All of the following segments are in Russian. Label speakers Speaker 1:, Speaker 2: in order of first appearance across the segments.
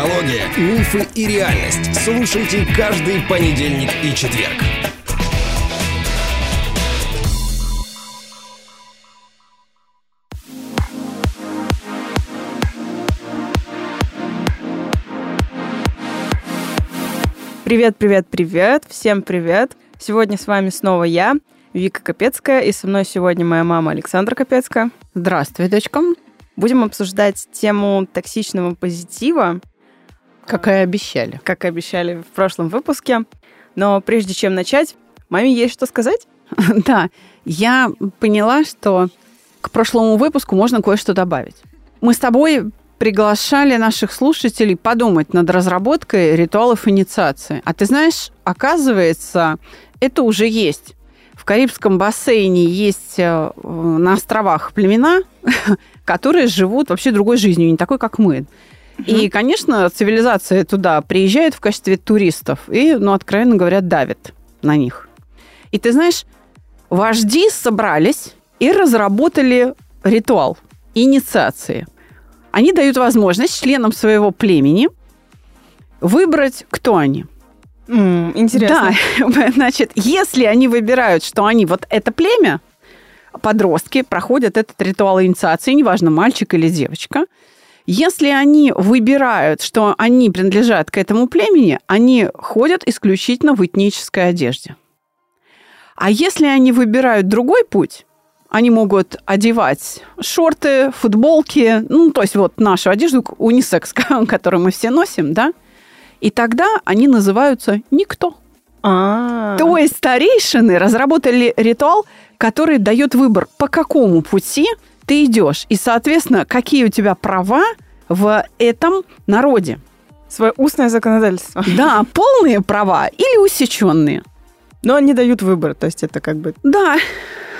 Speaker 1: Психология, мифы и реальность. Слушайте каждый понедельник и четверг.
Speaker 2: Привет, привет, привет. Всем привет. Сегодня с вами снова я, Вика Капецкая, и со мной сегодня моя мама Александра Капецкая.
Speaker 3: Здравствуй, дочка.
Speaker 2: Будем обсуждать тему токсичного позитива.
Speaker 3: Как и обещали.
Speaker 2: Как и обещали в прошлом выпуске. Но прежде чем начать, маме есть что сказать?
Speaker 3: Да, я поняла, что к прошлому выпуску можно кое-что добавить. Мы с тобой приглашали наших слушателей подумать над разработкой ритуалов инициации. А ты знаешь, оказывается, это уже есть. В Карибском бассейне есть э, на островах племена, которые живут вообще другой жизнью, не такой, как мы. И, конечно, цивилизация туда приезжает в качестве туристов и, ну, откровенно говоря, давит на них. И ты знаешь, вожди собрались и разработали ритуал инициации. Они дают возможность членам своего племени выбрать, кто они –
Speaker 2: Mm, интересно.
Speaker 3: Да, значит, если они выбирают, что они вот это племя, подростки проходят этот ритуал инициации, неважно, мальчик или девочка, если они выбирают, что они принадлежат к этому племени, они ходят исключительно в этнической одежде. А если они выбирают другой путь, они могут одевать шорты, футболки, ну, то есть вот нашу одежду, унисекс, которую мы все носим, да, и тогда они называются «никто».
Speaker 2: А-а-а.
Speaker 3: То есть старейшины разработали ритуал, который дает выбор, по какому пути ты идешь, и, соответственно, какие у тебя права в этом народе.
Speaker 2: Свое устное законодательство.
Speaker 3: Да, полные права или усеченные.
Speaker 2: Но они дают выбор, то есть это как бы...
Speaker 3: Да,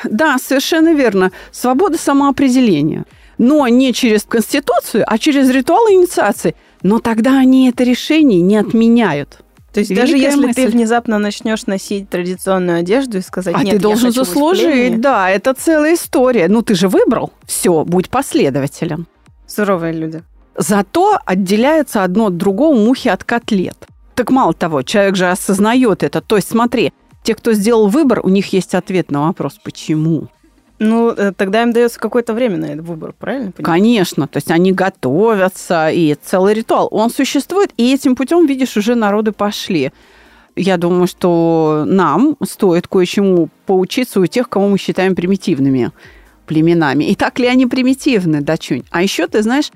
Speaker 3: да, совершенно верно. Свобода самоопределения. Но не через Конституцию, а через ритуал инициации – но тогда они это решение не отменяют.
Speaker 2: То есть Великая даже если мысль. ты внезапно начнешь носить традиционную одежду и сказать,
Speaker 3: а
Speaker 2: нет,
Speaker 3: ты должен заслужить, да, это целая история. Ну ты же выбрал, все, будь последователен.
Speaker 2: Суровые люди.
Speaker 3: Зато отделяется одно от другого мухи от котлет. Так мало того, человек же осознает это. То есть смотри, те, кто сделал выбор, у них есть ответ на вопрос, почему.
Speaker 2: Ну, э, тогда им дается какое-то время на этот выбор, правильно?
Speaker 3: Понимаю? Конечно, то есть они готовятся, и целый ритуал. Он существует, и этим путем, видишь, уже народы пошли. Я думаю, что нам стоит кое-чему поучиться у тех, кого мы считаем примитивными племенами. И так ли они примитивны, дочунь? А еще, ты знаешь,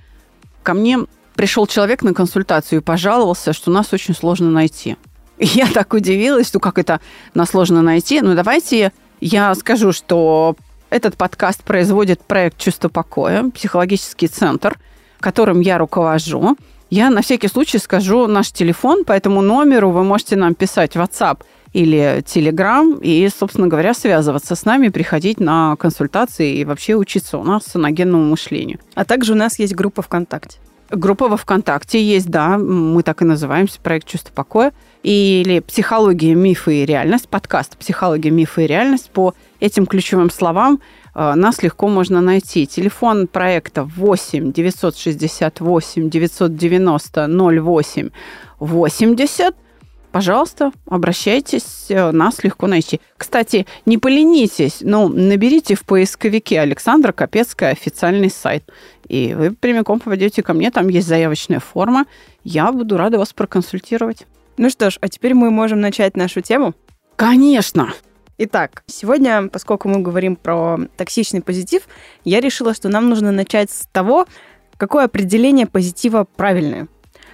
Speaker 3: ко мне пришел человек на консультацию и пожаловался, что нас очень сложно найти. И я так удивилась, что как это нас сложно найти. Ну, давайте я скажу, что этот подкаст производит проект «Чувство покоя», психологический центр, которым я руковожу. Я на всякий случай скажу наш телефон, по этому номеру вы можете нам писать WhatsApp или Telegram и, собственно говоря, связываться с нами, приходить на консультации и вообще учиться у нас саногенному мышлению.
Speaker 2: А также у нас есть группа ВКонтакте.
Speaker 3: Группа во ВКонтакте есть, да, мы так и называемся, проект «Чувство покоя». Или «Психология, мифы и реальность», подкаст «Психология, мифы и реальность». По этим ключевым словам э, нас легко можно найти. Телефон проекта 8 968 990 08 80 пожалуйста, обращайтесь, э, нас легко найти. Кстати, не поленитесь, но наберите в поисковике Александра Капецкая официальный сайт, и вы прямиком попадете ко мне, там есть заявочная форма, я буду рада вас проконсультировать.
Speaker 2: Ну что ж, а теперь мы можем начать нашу тему.
Speaker 3: Конечно.
Speaker 2: Итак, сегодня, поскольку мы говорим про токсичный позитив, я решила, что нам нужно начать с того, какое определение позитива правильное.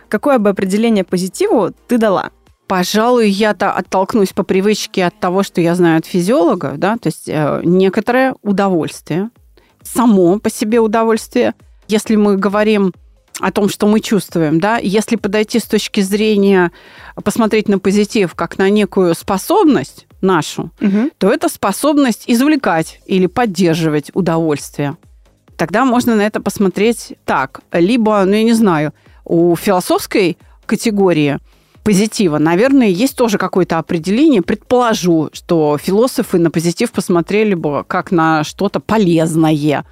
Speaker 2: Какое бы определение позитиву ты дала?
Speaker 3: Пожалуй, я-то оттолкнусь по привычке от того, что я знаю от физиологов, да, то есть э, некоторое удовольствие, само по себе удовольствие. Если мы говорим о том, что мы чувствуем, да, если подойти с точки зрения, посмотреть на позитив как на некую способность нашу, угу. то это способность извлекать или поддерживать удовольствие. Тогда можно на это посмотреть так. Либо, ну, я не знаю, у философской категории – позитива, наверное, есть тоже какое-то определение. Предположу, что философы на позитив посмотрели бы как на что-то полезное,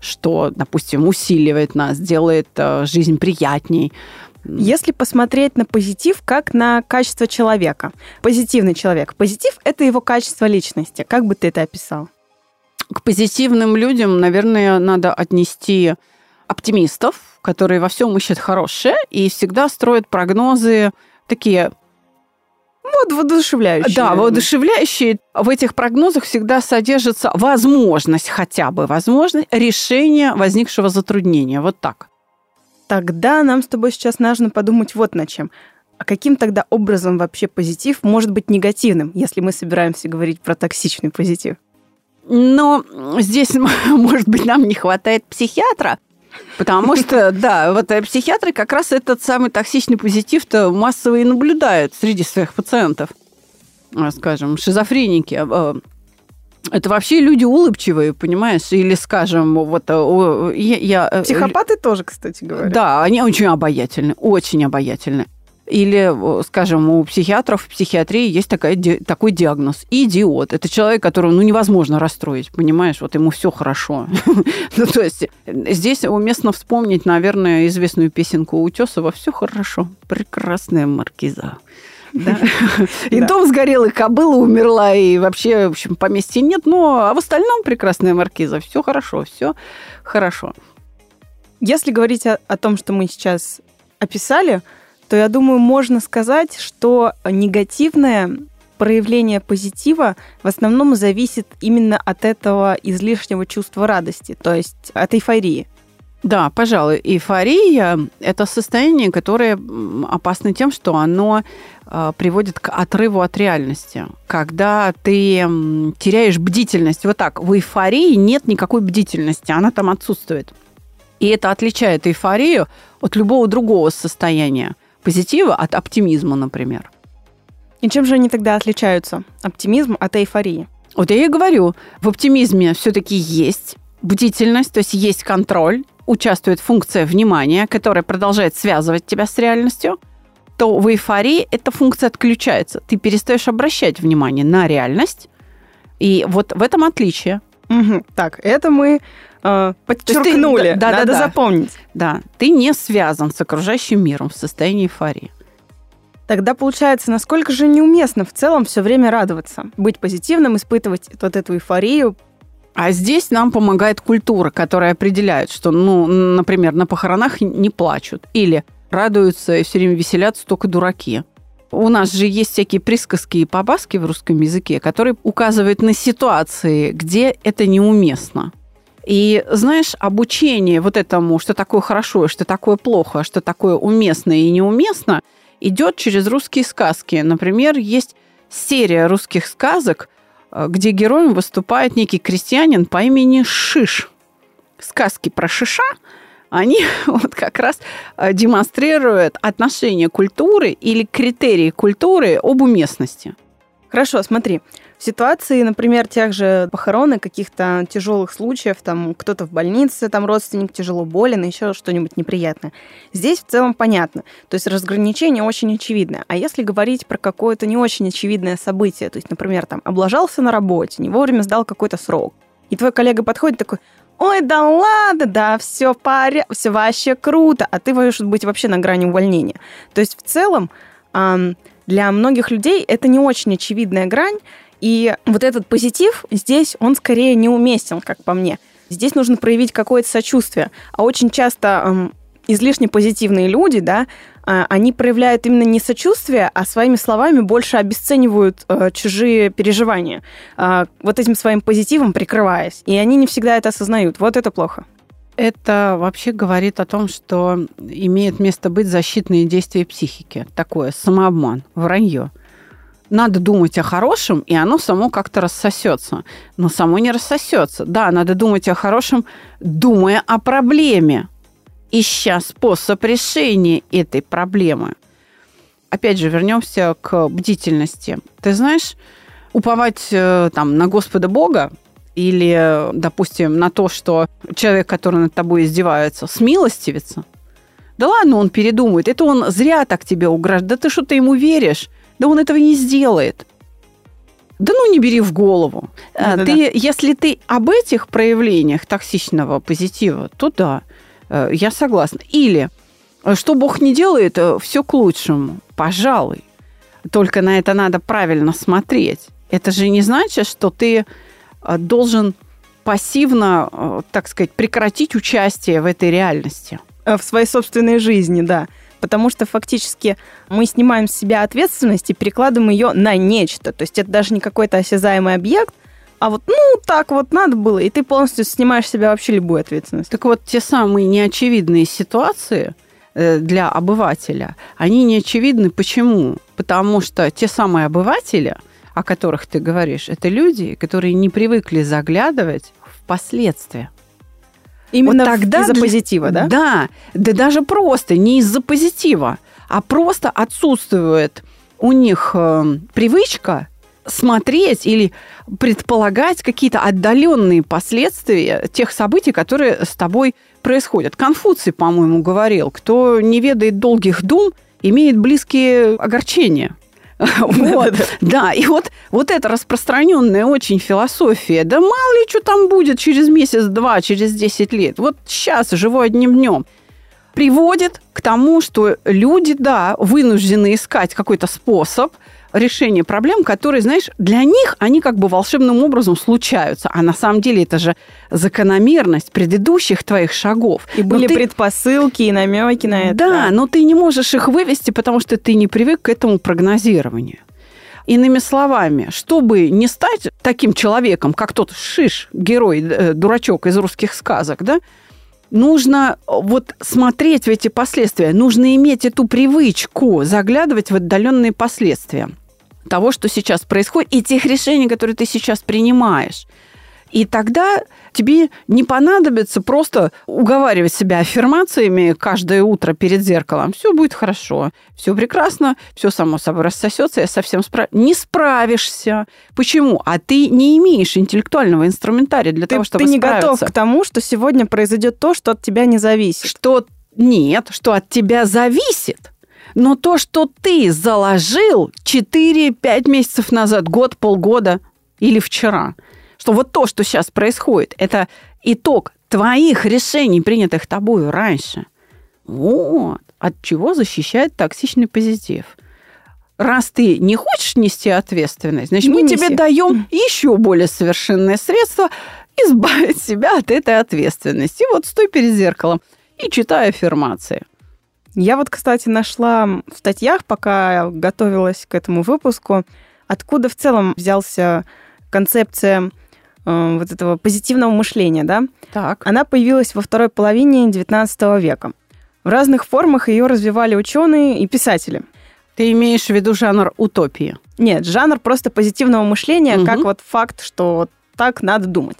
Speaker 3: что, допустим, усиливает нас, делает э, жизнь приятней.
Speaker 2: Если посмотреть на позитив как на качество человека, позитивный человек, позитив – это его качество личности. Как бы ты это описал?
Speaker 3: К позитивным людям, наверное, надо отнести оптимистов, которые во всем ищут хорошее и всегда строят прогнозы такие
Speaker 2: вот воодушевляющие.
Speaker 3: Да, воодушевляющие. В этих прогнозах всегда содержится возможность, хотя бы возможность, решения возникшего затруднения. Вот так.
Speaker 2: Тогда нам с тобой сейчас нужно подумать вот над чем. А каким тогда образом вообще позитив может быть негативным, если мы собираемся говорить про токсичный позитив?
Speaker 3: Но здесь, может быть, нам не хватает психиатра, Потому что, да, вот э, психиатры как раз этот самый токсичный позитив-то массово и наблюдают среди своих пациентов. А, скажем, шизофреники. Это вообще люди улыбчивые, понимаешь? Или, скажем, вот э, я... я
Speaker 2: э, Психопаты тоже, кстати говоря.
Speaker 3: Да, они очень обаятельны, очень обаятельны. Или, скажем, у психиатров в психиатрии есть такая, такой диагноз – идиот. Это человек, которого ну, невозможно расстроить, понимаешь? Вот ему все хорошо. ну, то есть здесь уместно вспомнить, наверное, известную песенку Утесова «Все хорошо, прекрасная маркиза». Да. И да. дом сгорел, и кобыла умерла, и вообще, в общем, поместья нет. Но а в остальном прекрасная маркиза. Все хорошо, все хорошо.
Speaker 2: Если говорить о, о том, что мы сейчас описали, то я думаю, можно сказать, что негативное проявление позитива в основном зависит именно от этого излишнего чувства радости, то есть от эйфории.
Speaker 3: Да, пожалуй, эйфория – это состояние, которое опасно тем, что оно а, приводит к отрыву от реальности. Когда ты теряешь бдительность. Вот так, в эйфории нет никакой бдительности, она там отсутствует. И это отличает эйфорию от любого другого состояния позитива от оптимизма, например.
Speaker 2: И чем же они тогда отличаются? Оптимизм от эйфории?
Speaker 3: Вот я и говорю, в оптимизме все-таки есть бдительность, то есть есть контроль, участвует функция внимания, которая продолжает связывать тебя с реальностью, то в эйфории эта функция отключается. Ты перестаешь обращать внимание на реальность, и вот в этом отличие.
Speaker 2: Угу. Так, это мы э, подчеркнули. Ты, да, Надо да, да. запомнить.
Speaker 3: Да, ты не связан с окружающим миром в состоянии эйфории.
Speaker 2: Тогда получается, насколько же неуместно в целом все время радоваться, быть позитивным, испытывать вот эту эйфорию.
Speaker 3: А здесь нам помогает культура, которая определяет, что, ну, например, на похоронах не плачут или радуются и все время веселятся только дураки. У нас же есть всякие присказки и побаски в русском языке, которые указывают на ситуации, где это неуместно. И, знаешь, обучение вот этому, что такое хорошо, что такое плохо, что такое уместно и неуместно, идет через русские сказки. Например, есть серия русских сказок, где героем выступает некий крестьянин по имени Шиш. Сказки про Шиша, они вот как раз э, демонстрируют отношение культуры или критерии культуры об уместности.
Speaker 2: Хорошо, смотри в ситуации, например, тех же похорон и каких-то тяжелых случаев, там кто-то в больнице, там родственник тяжело болен, еще что-нибудь неприятное. Здесь в целом понятно. То есть разграничение очень очевидное. А если говорить про какое-то не очень очевидное событие, то есть, например, там облажался на работе, не вовремя сдал какой-то срок, и твой коллега подходит такой, ой, да ладно, да, все паря, все вообще круто, а ты можешь быть вообще на грани увольнения. То есть в целом для многих людей это не очень очевидная грань, и вот этот позитив здесь, он скорее неуместен, как по мне. Здесь нужно проявить какое-то сочувствие. А очень часто эм, излишне позитивные люди, да, э, они проявляют именно не сочувствие, а своими словами больше обесценивают э, чужие переживания, э, вот этим своим позитивом прикрываясь. И они не всегда это осознают. Вот это плохо.
Speaker 3: Это вообще говорит о том, что имеет место быть защитные действия психики. Такое самообман, вранье надо думать о хорошем, и оно само как-то рассосется. Но само не рассосется. Да, надо думать о хорошем, думая о проблеме, ища способ решения этой проблемы. Опять же, вернемся к бдительности. Ты знаешь, уповать э, там, на Господа Бога или, допустим, на то, что человек, который над тобой издевается, смилостивится, да ладно, он передумает. Это он зря так тебе угрожает. Да ты что-то ему веришь. Да он этого не сделает. Да ну не бери в голову. Да, ты, да, да. Если ты об этих проявлениях токсичного позитива, то да, э, я согласна. Или Что Бог не делает, все к лучшему. Пожалуй. Только на это надо правильно смотреть. Это же не значит, что ты э, должен пассивно, э, так сказать, прекратить участие в этой реальности.
Speaker 2: Э, в своей собственной жизни, да. Потому что фактически мы снимаем с себя ответственность и перекладываем ее на нечто. То есть это даже не какой-то осязаемый объект, а вот, ну, так вот надо было, и ты полностью снимаешь с себя вообще любую ответственность.
Speaker 3: Так вот, те самые неочевидные ситуации для обывателя, они неочевидны почему? Потому что те самые обыватели – о которых ты говоришь, это люди, которые не привыкли заглядывать в последствия.
Speaker 2: Именно вот тогда из-за позитива, да?
Speaker 3: Да, да даже просто не из-за позитива, а просто отсутствует у них э, привычка смотреть или предполагать какие-то отдаленные последствия тех событий, которые с тобой происходят. Конфуций, по-моему, говорил, кто не ведает долгих дум, имеет близкие огорчения. Вот. Да, и вот, вот эта распространенная очень философия, да мало ли что там будет через месяц-два, через 10 лет. Вот сейчас живу одним днем приводит к тому, что люди, да, вынуждены искать какой-то способ решения проблем, которые, знаешь, для них они как бы волшебным образом случаются. А на самом деле это же закономерность предыдущих твоих шагов.
Speaker 2: И были ты... предпосылки и намеки на это.
Speaker 3: Да, но ты не можешь их вывести, потому что ты не привык к этому прогнозированию. Иными словами, чтобы не стать таким человеком, как тот Шиш, герой, э, дурачок из русских сказок, да, нужно э, вот смотреть в эти последствия, нужно иметь эту привычку заглядывать в отдаленные последствия того, что сейчас происходит, и тех решений, которые ты сейчас принимаешь. И тогда тебе не понадобится просто уговаривать себя аффирмациями каждое утро перед зеркалом. Все будет хорошо, все прекрасно, все само собой рассосется, я совсем справ... Не справишься. Почему? А ты не имеешь интеллектуального инструментария для
Speaker 2: ты,
Speaker 3: того, чтобы
Speaker 2: Ты не
Speaker 3: справиться.
Speaker 2: готов к тому, что сегодня произойдет то, что от тебя не зависит.
Speaker 3: Что нет, что от тебя зависит. Но то, что ты заложил 4-5 месяцев назад, год, полгода или вчера – что вот то, что сейчас происходит, это итог твоих решений, принятых тобою раньше. Вот. От чего защищает токсичный позитив. Раз ты не хочешь нести ответственность, значит, не мы неси. тебе даем еще более совершенное средство избавить себя от этой ответственности. И вот стой перед зеркалом и читай аффирмации.
Speaker 2: Я вот, кстати, нашла в статьях, пока готовилась к этому выпуску, откуда в целом взялся концепция Э, вот этого позитивного мышления, да,
Speaker 3: так.
Speaker 2: она появилась во второй половине XIX века. В разных формах ее развивали ученые и писатели.
Speaker 3: Ты имеешь в виду жанр утопии?
Speaker 2: Нет, жанр просто позитивного мышления, угу. как вот факт, что так надо думать.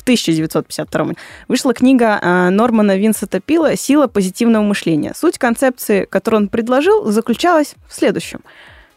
Speaker 2: В 1952 вышла книга э, Нормана Винсента Пила «Сила позитивного мышления». Суть концепции, которую он предложил, заключалась в следующем –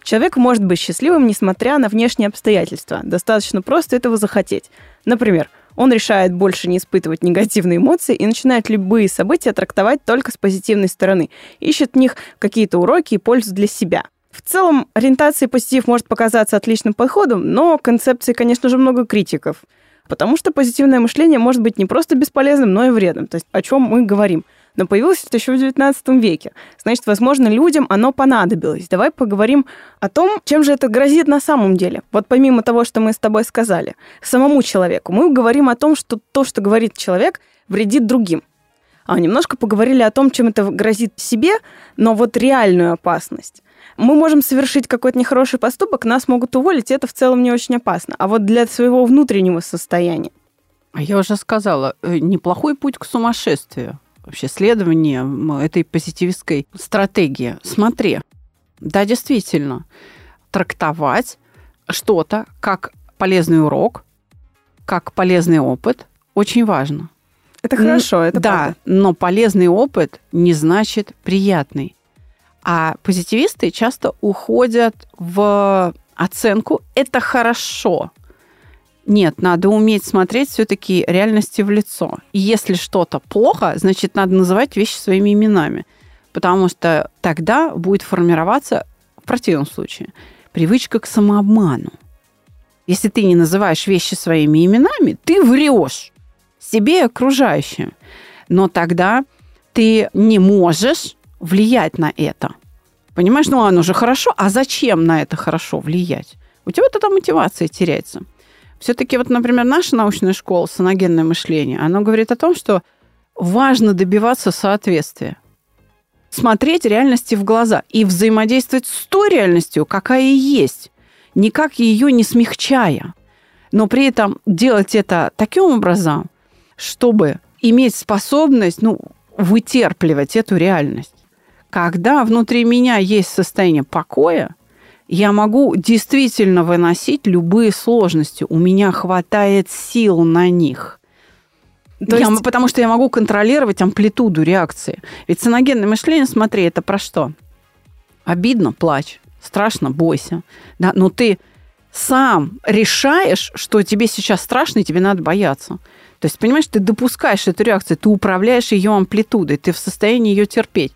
Speaker 2: Человек может быть счастливым, несмотря на внешние обстоятельства. Достаточно просто этого захотеть. Например, он решает больше не испытывать негативные эмоции и начинает любые события трактовать только с позитивной стороны. Ищет в них какие-то уроки и пользу для себя. В целом, ориентация позитив может показаться отличным подходом, но концепции, конечно же, много критиков. Потому что позитивное мышление может быть не просто бесполезным, но и вредным. То есть о чем мы говорим – но появилось это еще в XIX веке. Значит, возможно, людям оно понадобилось. Давай поговорим о том, чем же это грозит на самом деле. Вот помимо того, что мы с тобой сказали, самому человеку, мы говорим о том, что то, что говорит человек, вредит другим. А немножко поговорили о том, чем это грозит себе, но вот реальную опасность. Мы можем совершить какой-то нехороший поступок, нас могут уволить, и это в целом не очень опасно. А вот для своего внутреннего состояния.
Speaker 3: А я уже сказала, э, неплохой путь к сумасшествию вообще следование этой позитивистской стратегии. Смотри, да, действительно, трактовать что-то как полезный урок, как полезный опыт очень важно.
Speaker 2: Это хорошо, это
Speaker 3: Да,
Speaker 2: правда.
Speaker 3: но полезный опыт не значит приятный. А позитивисты часто уходят в оценку «это хорошо», нет, надо уметь смотреть все-таки реальности в лицо. И если что-то плохо, значит, надо называть вещи своими именами. Потому что тогда будет формироваться, в противном случае, привычка к самообману. Если ты не называешь вещи своими именами, ты врешь себе и окружающим. Но тогда ты не можешь влиять на это. Понимаешь, ну оно же хорошо, а зачем на это хорошо влиять? У тебя тогда мотивация теряется. Все-таки вот, например, наша научная школа «Саногенное мышление», оно говорит о том, что важно добиваться соответствия. Смотреть реальности в глаза и взаимодействовать с той реальностью, какая есть, никак ее не смягчая. Но при этом делать это таким образом, чтобы иметь способность ну, вытерпливать эту реальность. Когда внутри меня есть состояние покоя, я могу действительно выносить любые сложности. У меня хватает сил на них. То я, есть... Потому что я могу контролировать амплитуду реакции. Ведь саногенное мышление, смотри, это про что? Обидно, плачь. Страшно, бойся. Да? Но ты сам решаешь, что тебе сейчас страшно, и тебе надо бояться. То есть, понимаешь, ты допускаешь эту реакцию, ты управляешь ее амплитудой, ты в состоянии ее терпеть.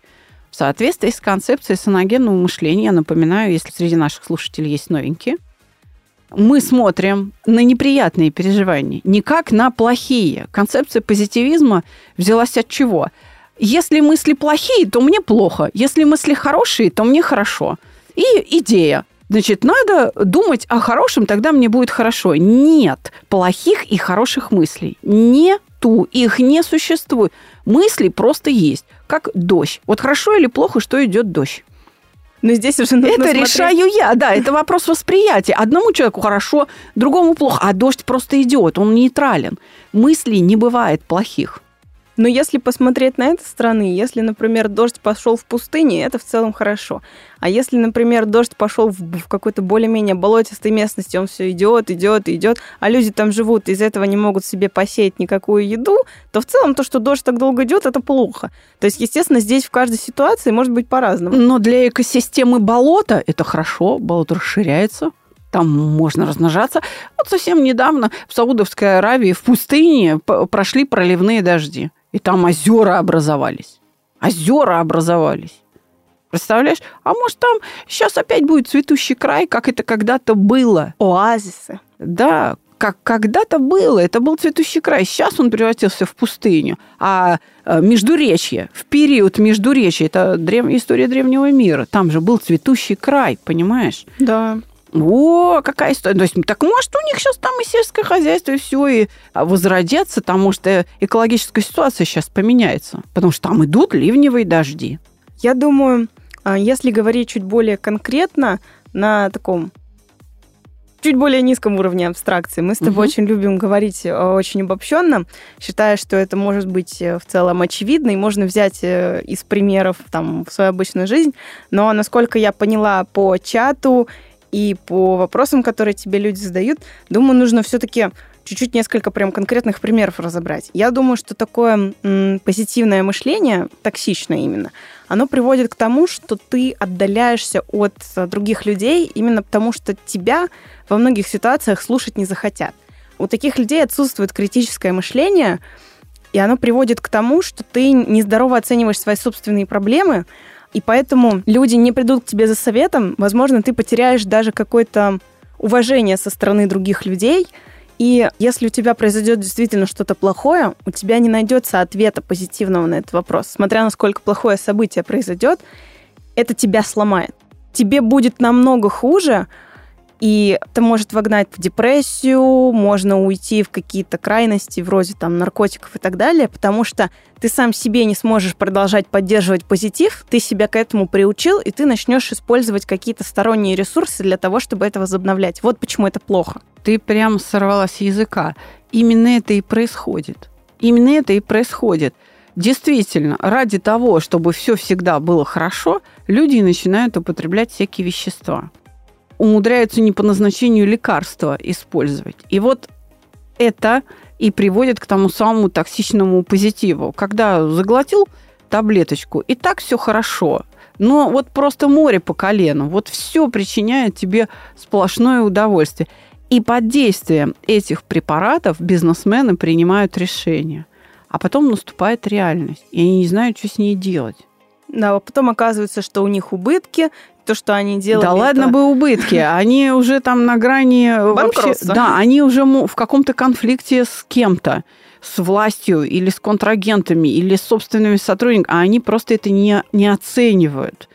Speaker 3: В соответствии с концепцией саногенного мышления, напоминаю, если среди наших слушателей есть новенькие, мы смотрим на неприятные переживания, не как на плохие. Концепция позитивизма взялась от чего? Если мысли плохие, то мне плохо. Если мысли хорошие, то мне хорошо. И идея. Значит, надо думать о хорошем, тогда мне будет хорошо. Нет плохих и хороших мыслей. Нету, их не существует. Мысли просто есть, как дождь. Вот хорошо или плохо, что идет дождь.
Speaker 2: Но здесь уже нужно
Speaker 3: Это смотреть... решаю я, да, это вопрос восприятия. Одному человеку хорошо, другому плохо, а дождь просто идет, он нейтрален. Мыслей не бывает плохих.
Speaker 2: Но если посмотреть на это стороны, если, например, дождь пошел в пустыне, это в целом хорошо. А если, например, дождь пошел в, в какой-то более-менее болотистой местности, он все идет, идет, идет, а люди там живут, из этого не могут себе посеять никакую еду, то в целом то, что дождь так долго идет, это плохо. То есть, естественно, здесь в каждой ситуации может быть по-разному.
Speaker 3: Но для экосистемы болота это хорошо, болото расширяется, там можно размножаться. Вот совсем недавно в Саудовской Аравии в пустыне прошли проливные дожди. И там озера образовались. Озера образовались. Представляешь? А может, там сейчас опять будет цветущий край, как это когда-то было.
Speaker 2: Оазисы.
Speaker 3: Да, как когда-то было. Это был цветущий край. Сейчас он превратился в пустыню. А э, Междуречье, в период Междуречья, это древ... история древнего мира. Там же был цветущий край, понимаешь?
Speaker 2: Да.
Speaker 3: О, какая история. То есть, так может, у них сейчас там и сельское хозяйство, и все, и возродятся, потому что экологическая ситуация сейчас поменяется. Потому что там идут ливневые дожди.
Speaker 2: Я думаю, а, если говорить чуть более конкретно, на таком чуть более низком уровне абстракции. Мы с тобой угу. очень любим говорить э, очень обобщенно, считая, что это может быть э, в целом очевидно, и можно взять э, из примеров там, в свою обычную жизнь. Но, насколько я поняла по чату и по вопросам, которые тебе люди задают, думаю, нужно все-таки чуть-чуть несколько прям конкретных примеров разобрать. Я думаю, что такое м, позитивное мышление, токсичное именно, оно приводит к тому, что ты отдаляешься от других людей именно потому, что тебя во многих ситуациях слушать не захотят. У таких людей отсутствует критическое мышление, и оно приводит к тому, что ты нездорово оцениваешь свои собственные проблемы, и поэтому люди не придут к тебе за советом. Возможно, ты потеряешь даже какое-то уважение со стороны других людей. И если у тебя произойдет действительно что-то плохое, у тебя не найдется ответа позитивного на этот вопрос. Смотря на сколько плохое событие произойдет, это тебя сломает. Тебе будет намного хуже, и это может вогнать в депрессию, можно уйти в какие-то крайности вроде там наркотиков и так далее, потому что ты сам себе не сможешь продолжать поддерживать позитив, ты себя к этому приучил, и ты начнешь использовать какие-то сторонние ресурсы для того, чтобы это возобновлять. Вот почему это плохо.
Speaker 3: Ты прям сорвалась с языка. Именно это и происходит. Именно это и происходит. Действительно, ради того, чтобы все всегда было хорошо, люди начинают употреблять всякие вещества умудряются не по назначению лекарства использовать. И вот это и приводит к тому самому токсичному позитиву. Когда заглотил таблеточку, и так все хорошо, но вот просто море по колену, вот все причиняет тебе сплошное удовольствие. И под действием этих препаратов бизнесмены принимают решения. А потом наступает реальность, и они не знают, что с ней делать.
Speaker 2: Да, а потом оказывается, что у них убытки, то, что они делали.
Speaker 3: Да ладно
Speaker 2: это...
Speaker 3: бы убытки, они уже там на грани вообще, да, они уже в каком-то конфликте с кем-то, с властью или с контрагентами или с собственными сотрудниками, а они просто это не, не оценивают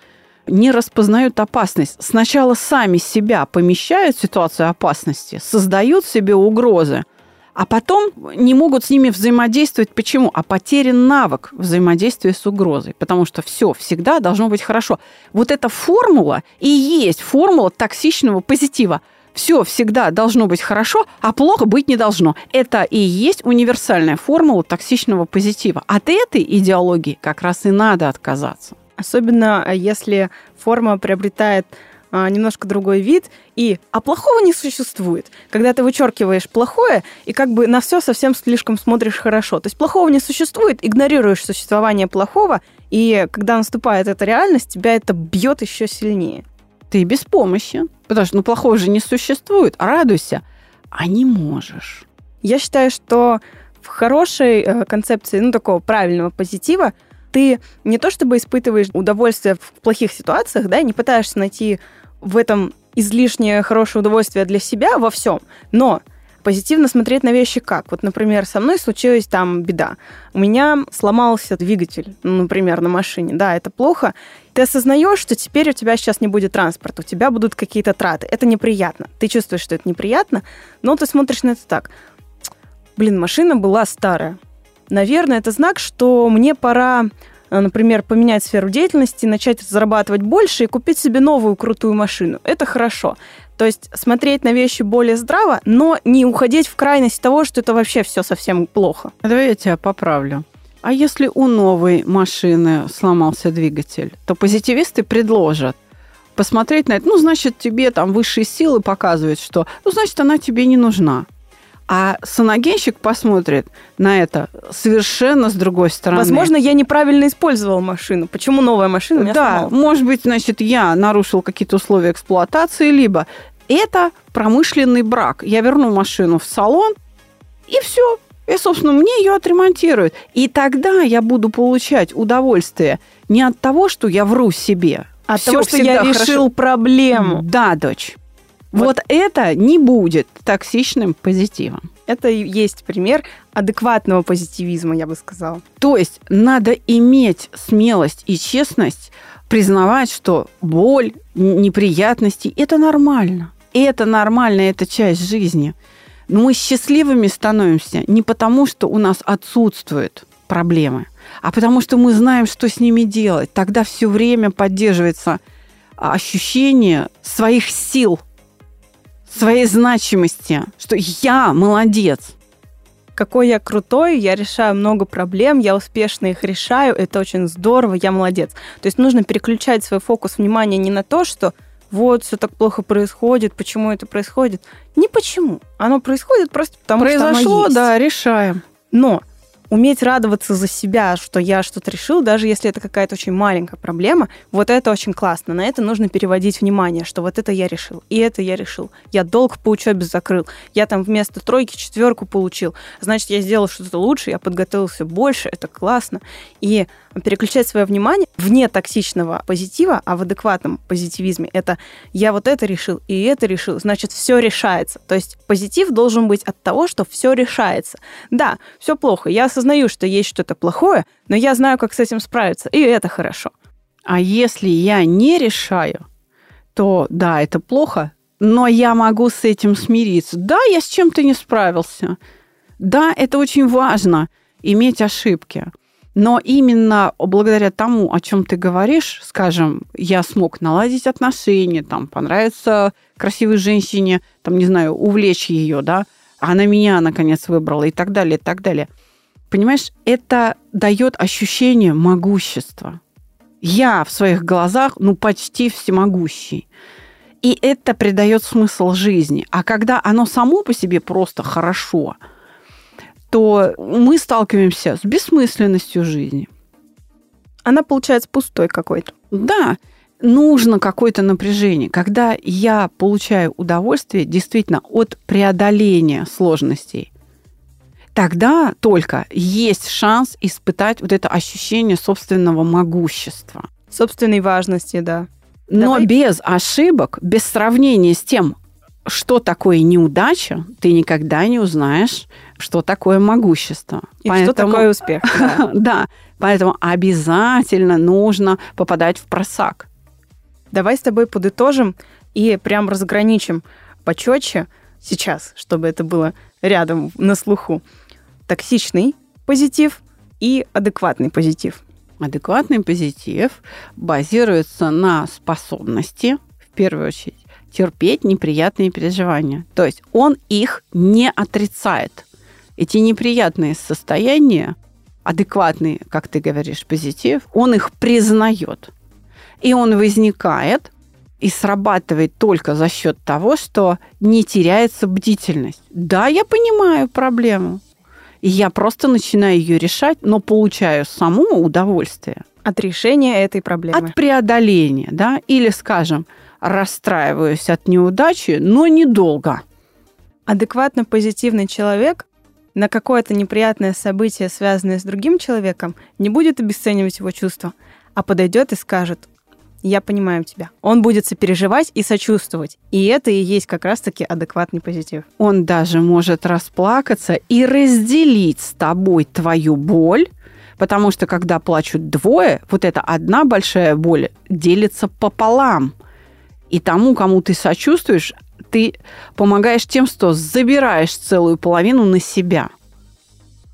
Speaker 3: не распознают опасность. Сначала сами себя помещают в ситуацию опасности, создают себе угрозы, а потом не могут с ними взаимодействовать. Почему? А потерян навык взаимодействия с угрозой. Потому что все всегда должно быть хорошо. Вот эта формула и есть формула токсичного позитива. Все всегда должно быть хорошо, а плохо быть не должно. Это и есть универсальная формула токсичного позитива. От этой идеологии как раз и надо отказаться.
Speaker 2: Особенно э, если форма приобретает немножко другой вид, и а плохого не существует. Когда ты вычеркиваешь плохое, и как бы на все совсем слишком смотришь хорошо. То есть плохого не существует, игнорируешь существование плохого, и когда наступает эта реальность, тебя это бьет еще сильнее.
Speaker 3: Ты без помощи. Потому что ну, плохого же не существует. А радуйся. А не можешь.
Speaker 2: Я считаю, что в хорошей э, концепции, ну, такого правильного позитива, ты не то чтобы испытываешь удовольствие в плохих ситуациях, да, не пытаешься найти в этом излишнее хорошее удовольствие для себя во всем, но позитивно смотреть на вещи как. Вот, например, со мной случилась там беда. У меня сломался двигатель, ну, например, на машине. Да, это плохо. Ты осознаешь, что теперь у тебя сейчас не будет транспорта, у тебя будут какие-то траты. Это неприятно. Ты чувствуешь, что это неприятно, но ты смотришь на это так. Блин, машина была старая. Наверное, это знак, что мне пора например, поменять сферу деятельности, начать зарабатывать больше и купить себе новую крутую машину. Это хорошо. То есть смотреть на вещи более здраво, но не уходить в крайность того, что это вообще все совсем плохо.
Speaker 3: Давай я тебя поправлю. А если у новой машины сломался двигатель, то позитивисты предложат посмотреть на это. Ну, значит, тебе там высшие силы показывают, что, ну, значит, она тебе не нужна. А саногенщик посмотрит на это совершенно с другой стороны.
Speaker 2: Возможно, я неправильно использовал машину. Почему новая машина меня
Speaker 3: Да,
Speaker 2: сломалась?
Speaker 3: может быть, значит, я нарушил какие-то условия эксплуатации, либо это промышленный брак. Я верну машину в салон, и все. И, собственно, мне ее отремонтируют. И тогда я буду получать удовольствие не от того, что я вру себе.
Speaker 2: А от того, что я решил хорошо. проблему.
Speaker 3: Да, дочь. Вот. вот это не будет токсичным позитивом.
Speaker 2: Это и есть пример адекватного позитивизма, я бы сказала.
Speaker 3: То есть надо иметь смелость и честность признавать, что боль, неприятности – это нормально. Это нормально, это часть жизни. Но мы счастливыми становимся не потому, что у нас отсутствуют проблемы, а потому что мы знаем, что с ними делать. Тогда все время поддерживается ощущение своих сил – своей значимости, что я молодец.
Speaker 2: Какой я крутой, я решаю много проблем, я успешно их решаю, это очень здорово, я молодец. То есть нужно переключать свой фокус внимания не на то, что вот все так плохо происходит, почему это происходит. Не почему. Оно происходит просто потому,
Speaker 3: Произошло,
Speaker 2: что оно есть.
Speaker 3: да, решаем.
Speaker 2: Но уметь радоваться за себя, что я что-то решил, даже если это какая-то очень маленькая проблема, вот это очень классно. На это нужно переводить внимание, что вот это я решил, и это я решил. Я долг по учебе закрыл, я там вместо тройки четверку получил. Значит, я сделал что-то лучше, я подготовился больше, это классно. И переключать свое внимание вне токсичного позитива, а в адекватном позитивизме это я вот это решил и это решил, значит, все решается. То есть позитив должен быть от того, что все решается. Да, все плохо, я осознаю, что есть что-то плохое, но я знаю, как с этим справиться, и это хорошо.
Speaker 3: А если я не решаю, то да, это плохо, но я могу с этим смириться. Да, я с чем-то не справился. Да, это очень важно иметь ошибки. Но именно благодаря тому, о чем ты говоришь, скажем, я смог наладить отношения, там, понравиться красивой женщине, там, не знаю, увлечь ее, да, она меня, наконец, выбрала и так далее, и так далее. Понимаешь, это дает ощущение могущества. Я в своих глазах, ну, почти всемогущий. И это придает смысл жизни. А когда оно само по себе просто хорошо – то мы сталкиваемся с бессмысленностью жизни.
Speaker 2: Она получается пустой какой-то.
Speaker 3: Да, нужно какое-то напряжение. Когда я получаю удовольствие действительно от преодоления сложностей, тогда только есть шанс испытать вот это ощущение собственного могущества.
Speaker 2: Собственной важности, да.
Speaker 3: Но
Speaker 2: Давай.
Speaker 3: без ошибок, без сравнения с тем, что такое неудача, ты никогда не узнаешь, что такое могущество.
Speaker 2: И что такое успех? да.
Speaker 3: Да, поэтому обязательно нужно попадать в просак.
Speaker 2: Давай с тобой подытожим и прям разграничим почетче сейчас, чтобы это было рядом на слуху. Токсичный позитив и адекватный позитив.
Speaker 3: Адекватный позитив базируется на способности, в первую очередь, терпеть неприятные переживания. То есть он их не отрицает. Эти неприятные состояния, адекватный, как ты говоришь, позитив, он их признает. И он возникает и срабатывает только за счет того, что не теряется бдительность. Да, я понимаю проблему. И я просто начинаю ее решать, но получаю само удовольствие
Speaker 2: От решения этой проблемы.
Speaker 3: от преодоления, да, или, скажем, расстраиваюсь от неудачи, но недолго.
Speaker 2: Адекватно позитивный человек на какое-то неприятное событие, связанное с другим человеком, не будет обесценивать его чувства, а подойдет и скажет, я понимаю тебя. Он будет сопереживать и сочувствовать. И это и есть как раз-таки адекватный позитив.
Speaker 3: Он даже может расплакаться и разделить с тобой твою боль, потому что когда плачут двое, вот эта одна большая боль делится пополам. И тому, кому ты сочувствуешь, ты помогаешь тем, что забираешь целую половину на себя.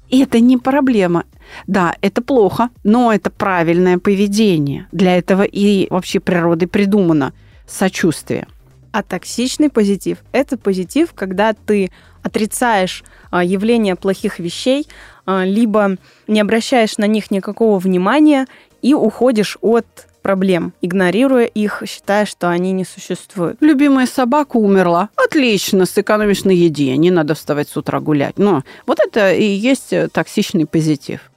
Speaker 3: И это не проблема. Да, это плохо, но это правильное поведение. Для этого и вообще природой придумано сочувствие.
Speaker 2: А токсичный позитив – это позитив, когда ты отрицаешь а, явление плохих вещей, а, либо не обращаешь на них никакого внимания и уходишь от проблем, игнорируя их, считая, что они не существуют.
Speaker 3: Любимая собака умерла. Отлично, сэкономишь на еде, не надо вставать с утра гулять. Но вот это и есть э, токсичный позитив.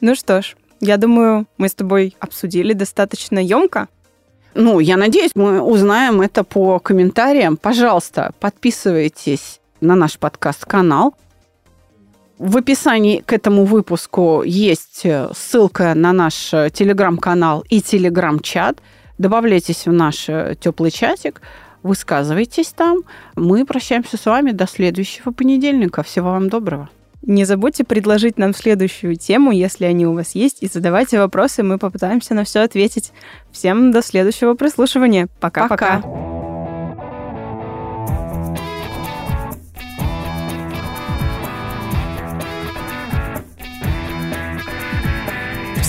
Speaker 2: Ну что ж, я думаю, мы с тобой обсудили достаточно емко.
Speaker 3: Ну, я надеюсь, мы узнаем это по комментариям. Пожалуйста, подписывайтесь на наш подкаст-канал. В описании к этому выпуску есть э, ссылка на наш э, телеграм-канал и телеграм-чат. Добавляйтесь в наш э, теплый чатик, высказывайтесь там. Мы прощаемся с вами до следующего понедельника. Всего вам доброго.
Speaker 2: Не забудьте предложить нам следующую тему, если они у вас есть, и задавайте вопросы, мы попытаемся на все ответить. Всем до следующего прослушивания. Пока-пока.
Speaker 3: Пока.